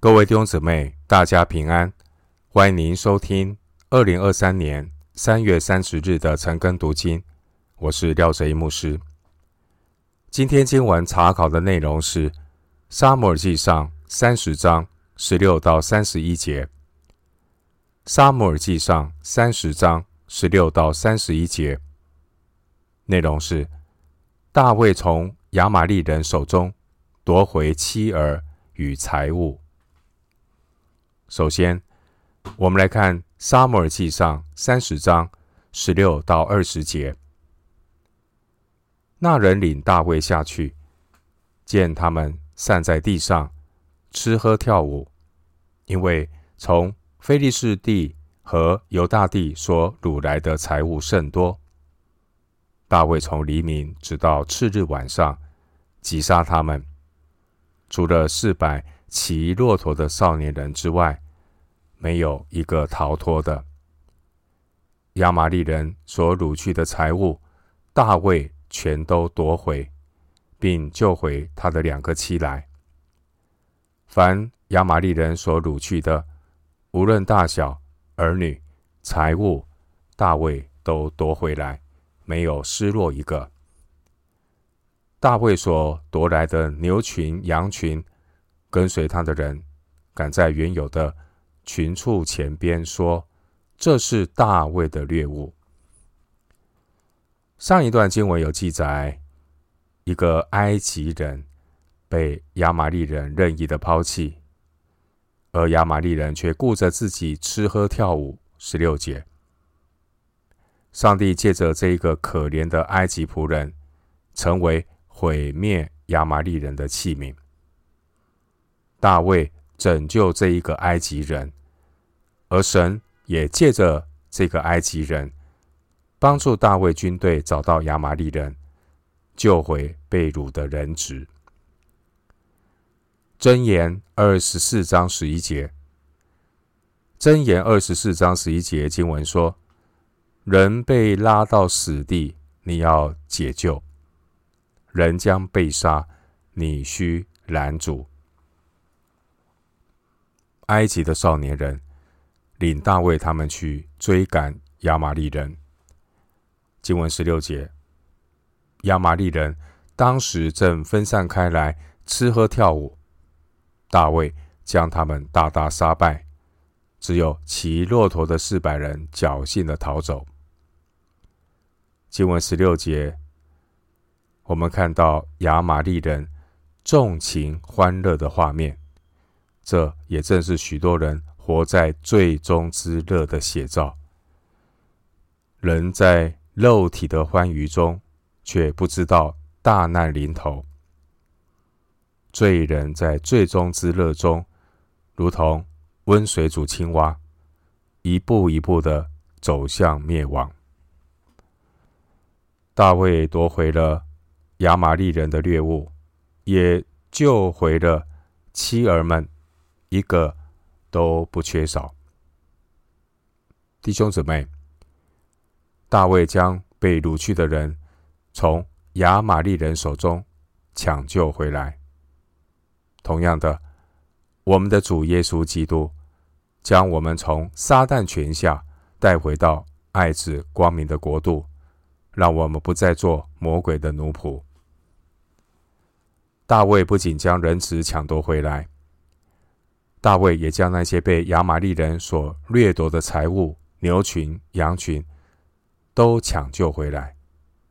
各位弟兄姊妹，大家平安！欢迎您收听二零二三年三月三十日的晨更读经。我是廖哲一牧师。今天经文查考的内容是《撒母耳记上》三十章十六到三十一节。《撒母耳记上》三十章十六到三十一节内容是大卫从亚玛力人手中夺回妻儿与财物。首先，我们来看《撒母耳记上》三十章十六到二十节。那人领大卫下去，见他们散在地上，吃喝跳舞，因为从非利士地和犹大地所掳来的财物甚多。大卫从黎明直到次日晚上，击杀他们，除了四百。骑骆驼的少年人之外，没有一个逃脱的。亚玛利人所掳去的财物，大卫全都夺回，并救回他的两个妻来。凡亚玛利人所掳去的，无论大小、儿女、财物，大卫都夺回来，没有失落一个。大卫所夺来的牛群、羊群。跟随他的人赶在原有的群畜前边，说：“这是大卫的猎物。”上一段经文有记载，一个埃及人被亚玛力人任意的抛弃，而亚玛力人却顾着自己吃喝跳舞。十六节，上帝借着这一个可怜的埃及仆人，成为毁灭亚玛力人的器皿。大卫拯救这一个埃及人，而神也借着这个埃及人，帮助大卫军队找到亚玛力人，救回被掳的人质。箴言二十四章十一节，箴言二十四章十一节经文说：“人被拉到死地，你要解救；人将被杀，你须拦阻。”埃及的少年人领大卫他们去追赶亚玛利人。经文十六节，亚玛利人当时正分散开来吃喝跳舞，大卫将他们大大杀败，只有骑骆驼的四百人侥幸的逃走。经文十六节，我们看到亚玛利人纵情欢乐的画面。这也正是许多人活在罪中之乐的写照。人在肉体的欢愉中，却不知道大难临头。罪人在罪中之乐中，如同温水煮青蛙，一步一步的走向灭亡。大卫夺回了亚玛力人的猎物，也救回了妻儿们。一个都不缺少，弟兄姊妹，大卫将被掳去的人从亚玛利人手中抢救回来。同样的，我们的主耶稣基督将我们从撒旦权下带回到爱子光明的国度，让我们不再做魔鬼的奴仆。大卫不仅将人质抢夺回来。大卫也将那些被亚玛力人所掠夺的财物、牛群、羊群，都抢救回来，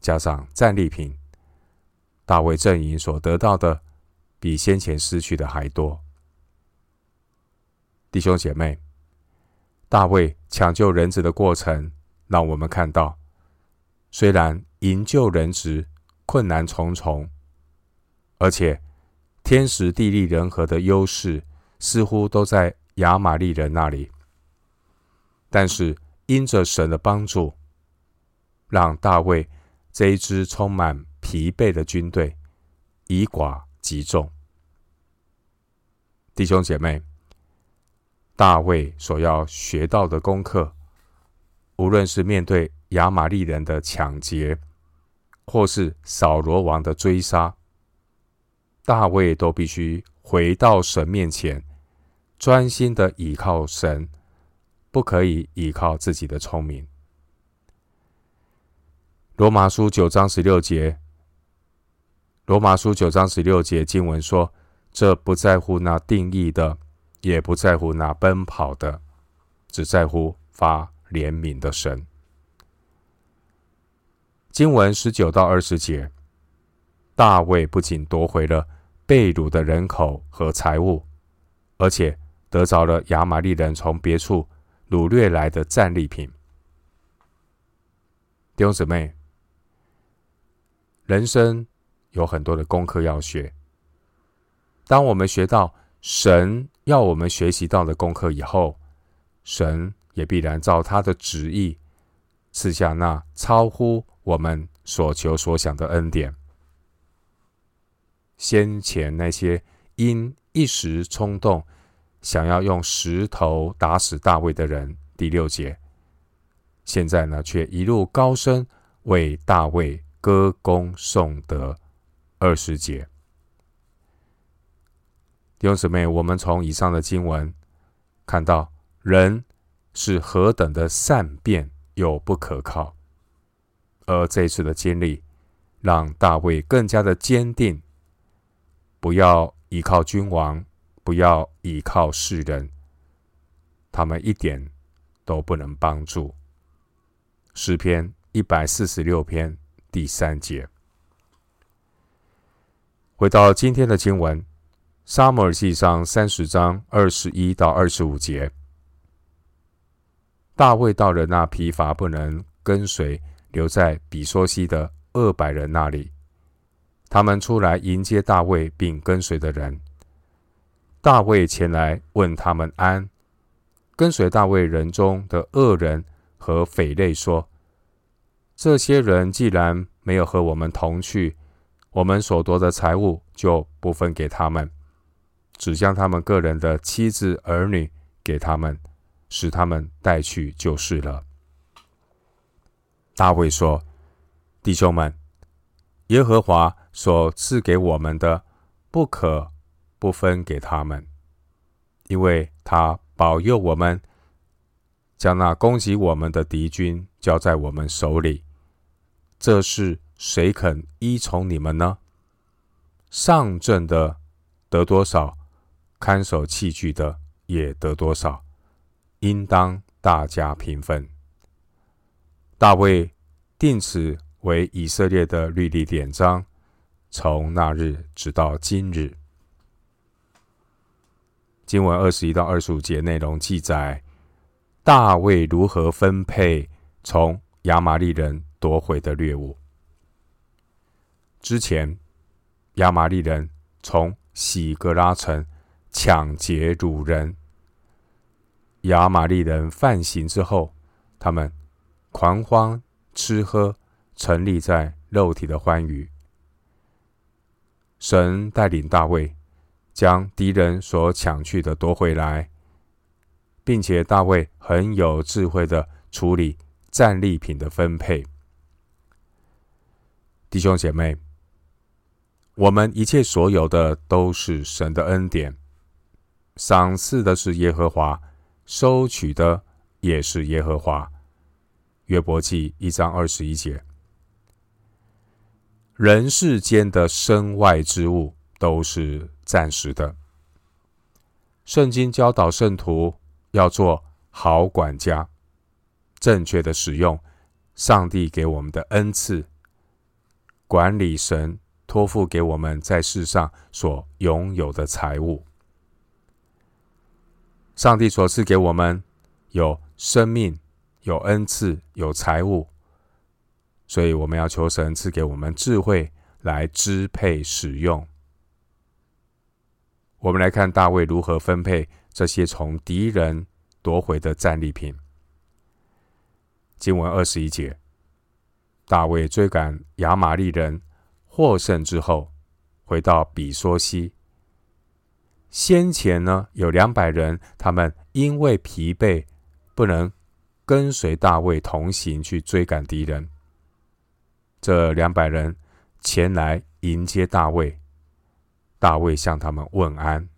加上战利品。大卫阵营所得到的，比先前失去的还多。弟兄姐妹，大卫抢救人质的过程，让我们看到，虽然营救人质困难重重，而且天时地利人和的优势。似乎都在亚玛力人那里，但是因着神的帮助，让大卫这一支充满疲惫的军队以寡击众。弟兄姐妹，大卫所要学到的功课，无论是面对亚玛力人的抢劫，或是扫罗王的追杀，大卫都必须回到神面前。专心的倚靠神，不可以倚靠自己的聪明。罗马书九章十六节，罗马书九章十六节经文说：“这不在乎那定义的，也不在乎那奔跑的，只在乎发怜悯的神。”经文十九到二十节，大卫不仅夺回了被掳的人口和财物，而且得着了亚玛力人从别处掳掠来的战利品。弟兄姊妹，人生有很多的功课要学。当我们学到神要我们学习到的功课以后，神也必然照他的旨意赐下那超乎我们所求所想的恩典。先前那些因一时冲动想要用石头打死大卫的人，第六节，现在呢却一路高声为大卫歌功颂德，二十节。弟兄姊妹，我们从以上的经文看到，人是何等的善变又不可靠。而这次的经历，让大卫更加的坚定，不要依靠君王，不要依靠世人，他们一点都不能帮助。诗篇一百四十六篇第三节。回到今天的经文，《撒母耳记上》三十章二十一到二十五节，大卫到了那疲乏不能跟随。留在比索西的二百人那里，他们出来迎接大卫，并跟随的人。大卫前来问他们安。跟随大卫人中的恶人和匪类说：“这些人既然没有和我们同去，我们所夺的财物就不分给他们，只将他们个人的妻子儿女给他们，使他们带去就是了。”大卫说：“弟兄们，耶和华所赐给我们的，不可不分给他们，因为他保佑我们，将那攻击我们的敌军交在我们手里。这是谁肯依从你们呢？上阵的得多少，看守器具的也得多少，应当大家平分。”大卫定此为以色列的律例典章，从那日直到今日。经文二十一到二十五节内容记载，大卫如何分配从亚玛力人夺回的掠物。之前，亚玛力人从喜格拉城抢劫掳人，亚玛力人犯行之后，他们。狂欢吃喝，沉溺在肉体的欢愉。神带领大卫将敌人所抢去的夺回来，并且大卫很有智慧的处理战利品的分配。弟兄姐妹，我们一切所有的都是神的恩典，赏赐的是耶和华，收取的也是耶和华。约伯记一章二十一节，人世间的身外之物都是暂时的。圣经教导圣徒要做好管家，正确的使用上帝给我们的恩赐，管理神托付给我们在世上所拥有的财物。上帝所赐给我们有生命。有恩赐，有财物，所以我们要求神赐给我们智慧来支配使用。我们来看大卫如何分配这些从敌人夺回的战利品。经文二十一节，大卫追赶亚玛力人获胜之后，回到比梭西。先前呢，有两百人，他们因为疲惫，不能。跟随大卫同行去追赶敌人，这两百人前来迎接大卫，大卫向他们问安。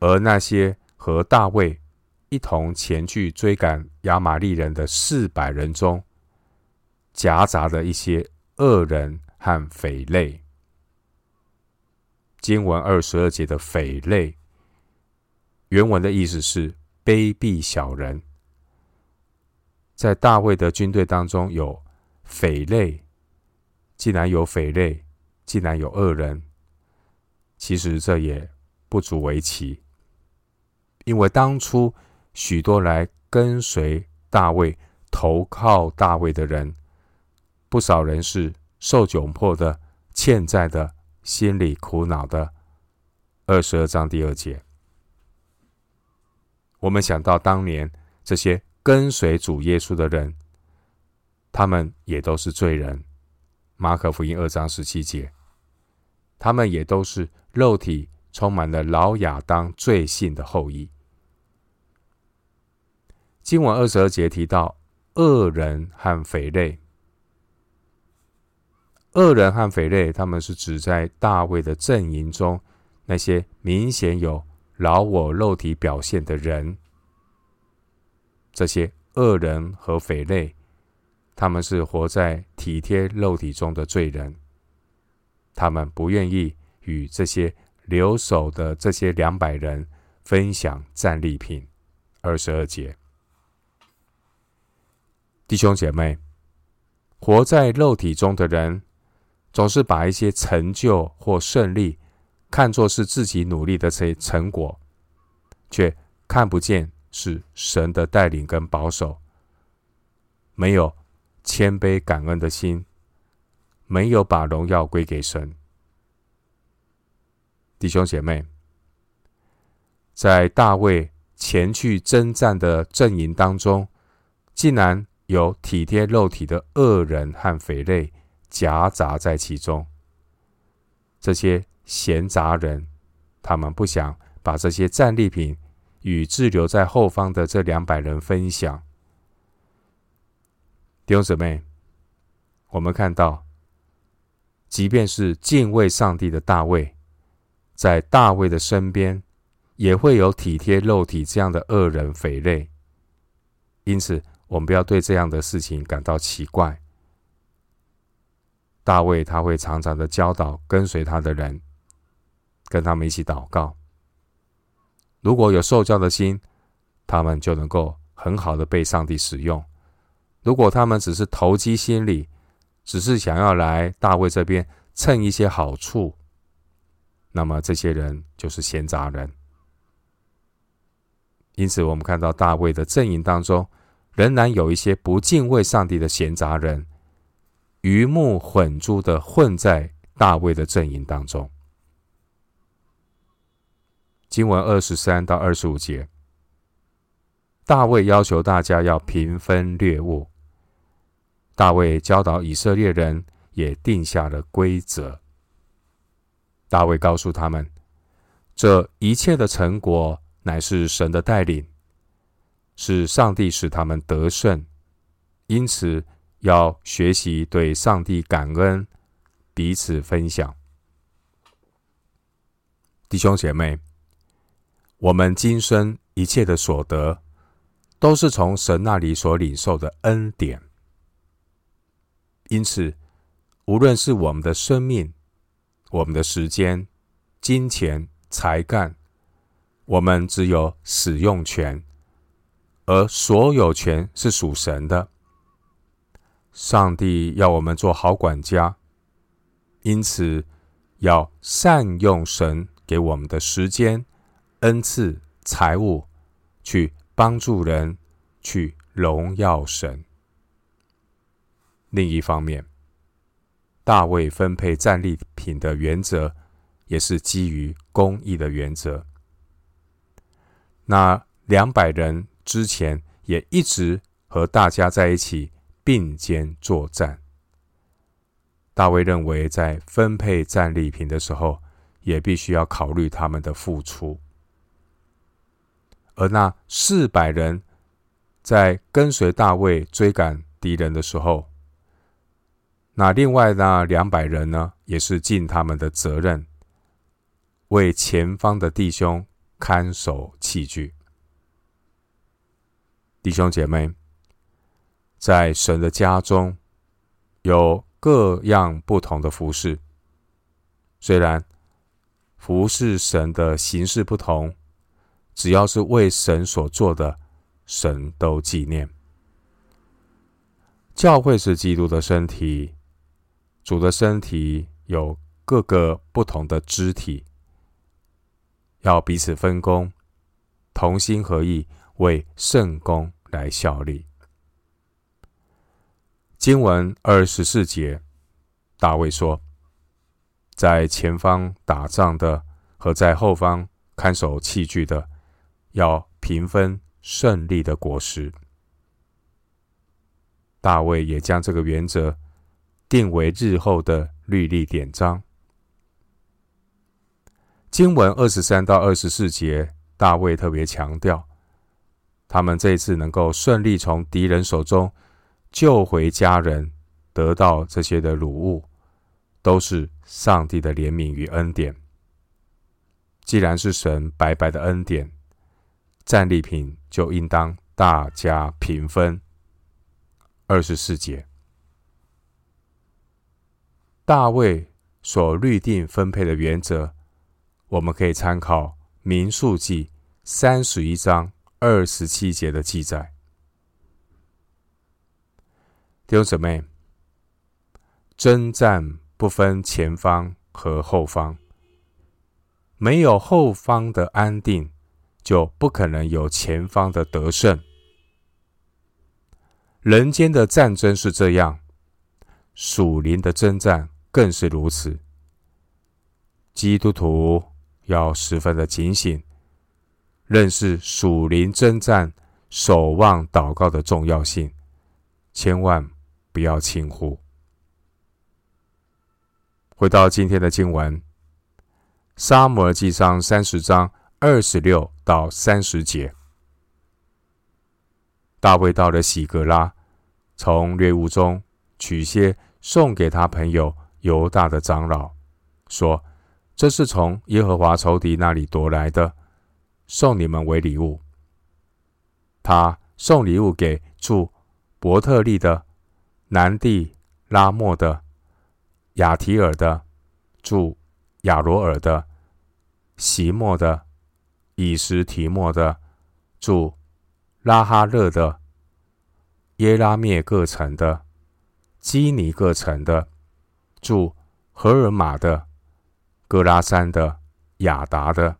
而那些和大卫一同前去追赶亚玛力人的四百人中，夹杂了一些恶人和匪类。经文二十二节的匪类，原文的意思是卑鄙小人。在大卫的军队当中有匪类，既然有匪类，既然有恶人，其实这也不足为奇，因为当初许多来跟随大卫、投靠大卫的人，不少人是受窘迫的、欠债的、心里苦恼的。二十二章第二节，我们想到当年这些。跟随主耶稣的人，他们也都是罪人。马可福音二章十七节，他们也都是肉体充满了老亚当罪性的后裔。经文二十二节提到恶人和匪类，恶人和匪类，他们是指在大卫的阵营中那些明显有老我肉体表现的人。这些恶人和匪类，他们是活在体贴肉体中的罪人。他们不愿意与这些留守的这些两百人分享战利品。二十二节，弟兄姐妹，活在肉体中的人，总是把一些成就或胜利看作是自己努力的成成果，却看不见。是神的带领跟保守，没有谦卑感恩的心，没有把荣耀归给神。弟兄姐妹，在大卫前去征战的阵营当中，竟然有体贴肉体的恶人和匪类夹杂在其中。这些闲杂人，他们不想把这些战利品。与滞留在后方的这两百人分享。弟兄姊妹，我们看到，即便是敬畏上帝的大卫，在大卫的身边，也会有体贴肉体这样的恶人匪类。因此，我们不要对这样的事情感到奇怪。大卫他会常常的教导跟随他的人，跟他们一起祷告。如果有受教的心，他们就能够很好的被上帝使用。如果他们只是投机心理，只是想要来大卫这边蹭一些好处，那么这些人就是闲杂人。因此，我们看到大卫的阵营当中，仍然有一些不敬畏上帝的闲杂人，鱼目混珠的混在大卫的阵营当中。经文二十三到二十五节，大卫要求大家要平分掠物。大卫教导以色列人，也定下了规则。大卫告诉他们，这一切的成果乃是神的带领，是上帝使他们得胜，因此要学习对上帝感恩，彼此分享。弟兄姐妹。我们今生一切的所得，都是从神那里所领受的恩典。因此，无论是我们的生命、我们的时间、金钱、才干，我们只有使用权，而所有权是属神的。上帝要我们做好管家，因此要善用神给我们的时间。恩赐财物，去帮助人，去荣耀神。另一方面，大卫分配战利品的原则，也是基于公义的原则。那两百人之前也一直和大家在一起并肩作战。大卫认为，在分配战利品的时候，也必须要考虑他们的付出。而那四百人在跟随大卫追赶敌人的时候，那另外那两百人呢，也是尽他们的责任，为前方的弟兄看守器具。弟兄姐妹，在神的家中有各样不同的服饰，虽然服事神的形式不同，只要是为神所做的，神都纪念。教会是基督的身体，主的身体有各个不同的肢体，要彼此分工，同心合意，为圣工来效力。经文二十四节，大卫说：“在前方打仗的和在后方看守器具的，要平分胜利的果实。”大卫也将这个原则定为日后的律例典章。经文二十三到二十四节，大卫特别强调，他们这次能够顺利从敌人手中救回家人，得到这些的掳物，都是上帝的怜悯与恩典。既然是神白白的恩典，战利品就应当大家平分。二十四节，大卫所律定分配的原则，我们可以参考《民数记》三十一章二十七节的记载。弟兄姊妹，征战不分前方和后方，没有后方的安定，就不可能有前方的得胜。人间的战争是这样，属灵的征战更是如此。基督徒要十分的警醒，认识属灵征战、守望祷告的重要性，千万不要轻忽。回到今天的经文，《撒母耳记上》三十章二十六到三十节。大卫到了喜格拉，从猎物中取些送给他朋友犹大的长老，说：“这是从耶和华仇敌那里夺来的，送你们为礼物。”他送礼物给住伯特利的、南地拉莫的、亚提尔的、住亚罗尔的、席莫的、以实提莫的、住。拉哈勒的、耶拉灭各城的、基尼各城的、住荷尔玛的、格拉山的、亚达的、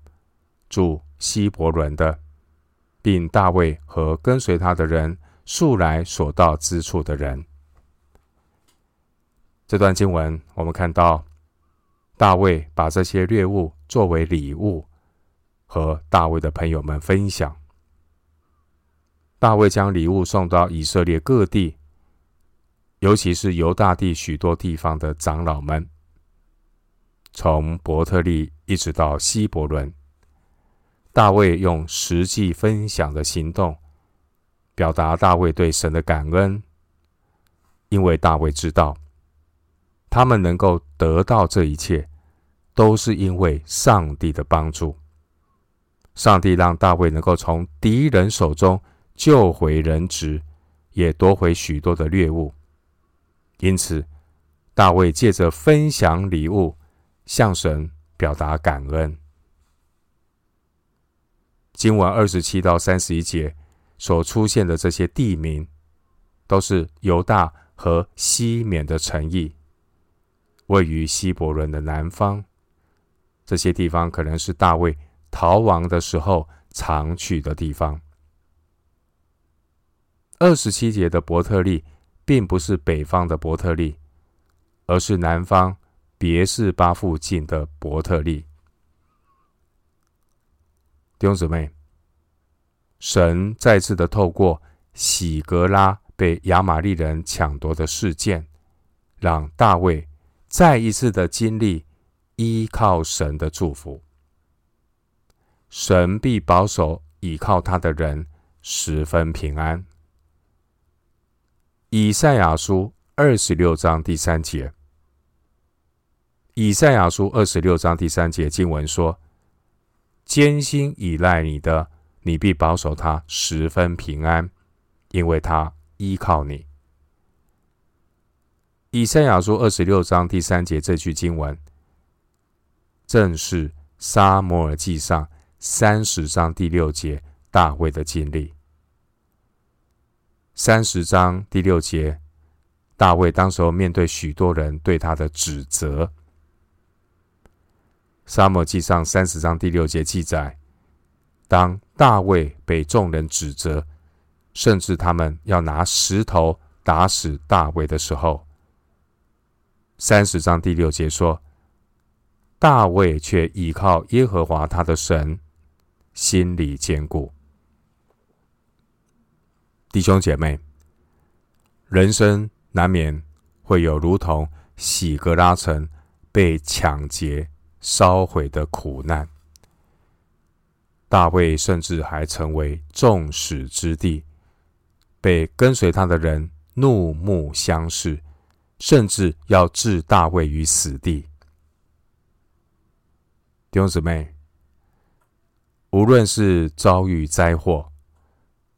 住希伯伦的，并大卫和跟随他的人素来所到之处的人。这段经文，我们看到大卫把这些猎物作为礼物，和大卫的朋友们分享。大卫将礼物送到以色列各地，尤其是犹大地许多地方的长老们，从伯特利一直到希伯伦。大卫用实际分享的行动，表达大卫对神的感恩，因为大卫知道，他们能够得到这一切，都是因为上帝的帮助。上帝让大卫能够从敌人手中。救回人质，也夺回许多的猎物。因此，大卫借着分享礼物，向神表达感恩。经文二十七到三十一节所出现的这些地名，都是犹大和西缅的城邑，位于希伯伦的南方。这些地方可能是大卫逃亡的时候常去的地方。二十七节的伯特利，并不是北方的伯特利，而是南方别是巴附近的伯特利。弟兄姊妹，神再次的透过喜格拉被亚玛力人抢夺的事件，让大卫再一次的经历依靠神的祝福。神必保守倚靠他的人十分平安。以赛亚书二十六章第三节，以赛亚书二十六章第三节经文说：“艰辛倚赖你的，你必保守他十分平安，因为他依靠你。以赛亚书二十六章第三节这句经文，正是撒摩尔记上三十章第六节大卫的经历。三十章第六节，大卫当时候面对许多人对他的指责。撒母耳记上三十章第六节记载，当大卫被众人指责，甚至他们要拿石头打死大卫的时候，三十章第六节说，大卫却倚靠耶和华他的神，心里坚固。弟兄姐妹，人生难免会有如同洗格拉城被抢劫、烧毁的苦难。大卫甚至还成为众矢之的，被跟随他的人怒目相视，甚至要置大卫于死地。弟兄姊妹，无论是遭遇灾祸，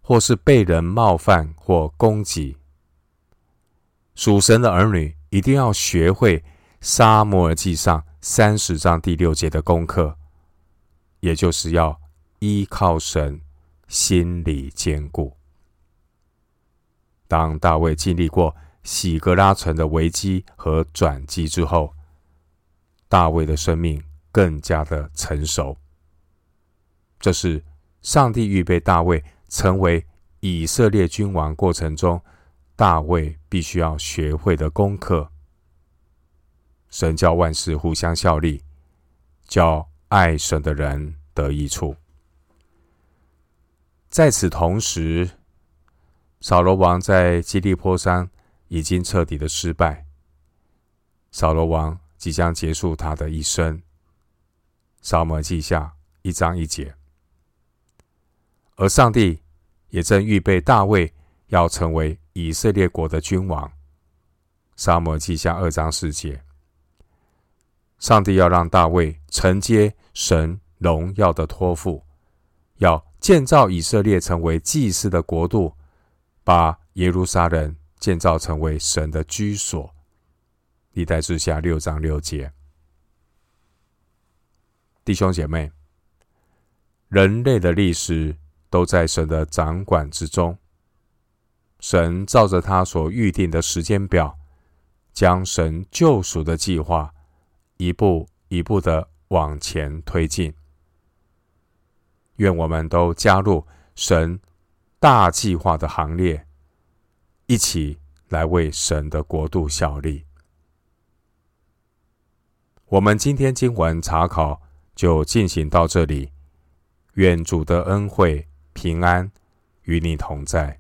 或是被人冒犯或攻击，属神的儿女一定要学会撒母耳记上三十章第六节的功课，也就是要依靠神，心理坚固。当大卫经历过洗革拉城的危机和转机之后，大卫的生命更加的成熟。这是上帝预备大卫。成为以色列君王过程中，大卫必须要学会的功课。神叫万事互相效力，叫爱神的人得益处。在此同时，扫罗王在基利波山已经彻底的失败，扫罗王即将结束他的一生。撒母记下一章一节。而上帝也正预备大卫要成为以色列国的君王。撒母耳记下二章四节，上帝要让大卫承接神荣耀的托付，要建造以色列成为祭司的国度，把耶路撒冷建造成为神的居所。历代志下六章六节，弟兄姐妹，人类的历史。都在神的掌管之中。神照着他所预定的时间表，将神救赎的计划一步一步的往前推进。愿我们都加入神大计划的行列，一起来为神的国度效力。我们今天经文查考就进行到这里。愿主的恩惠。平安与你同在。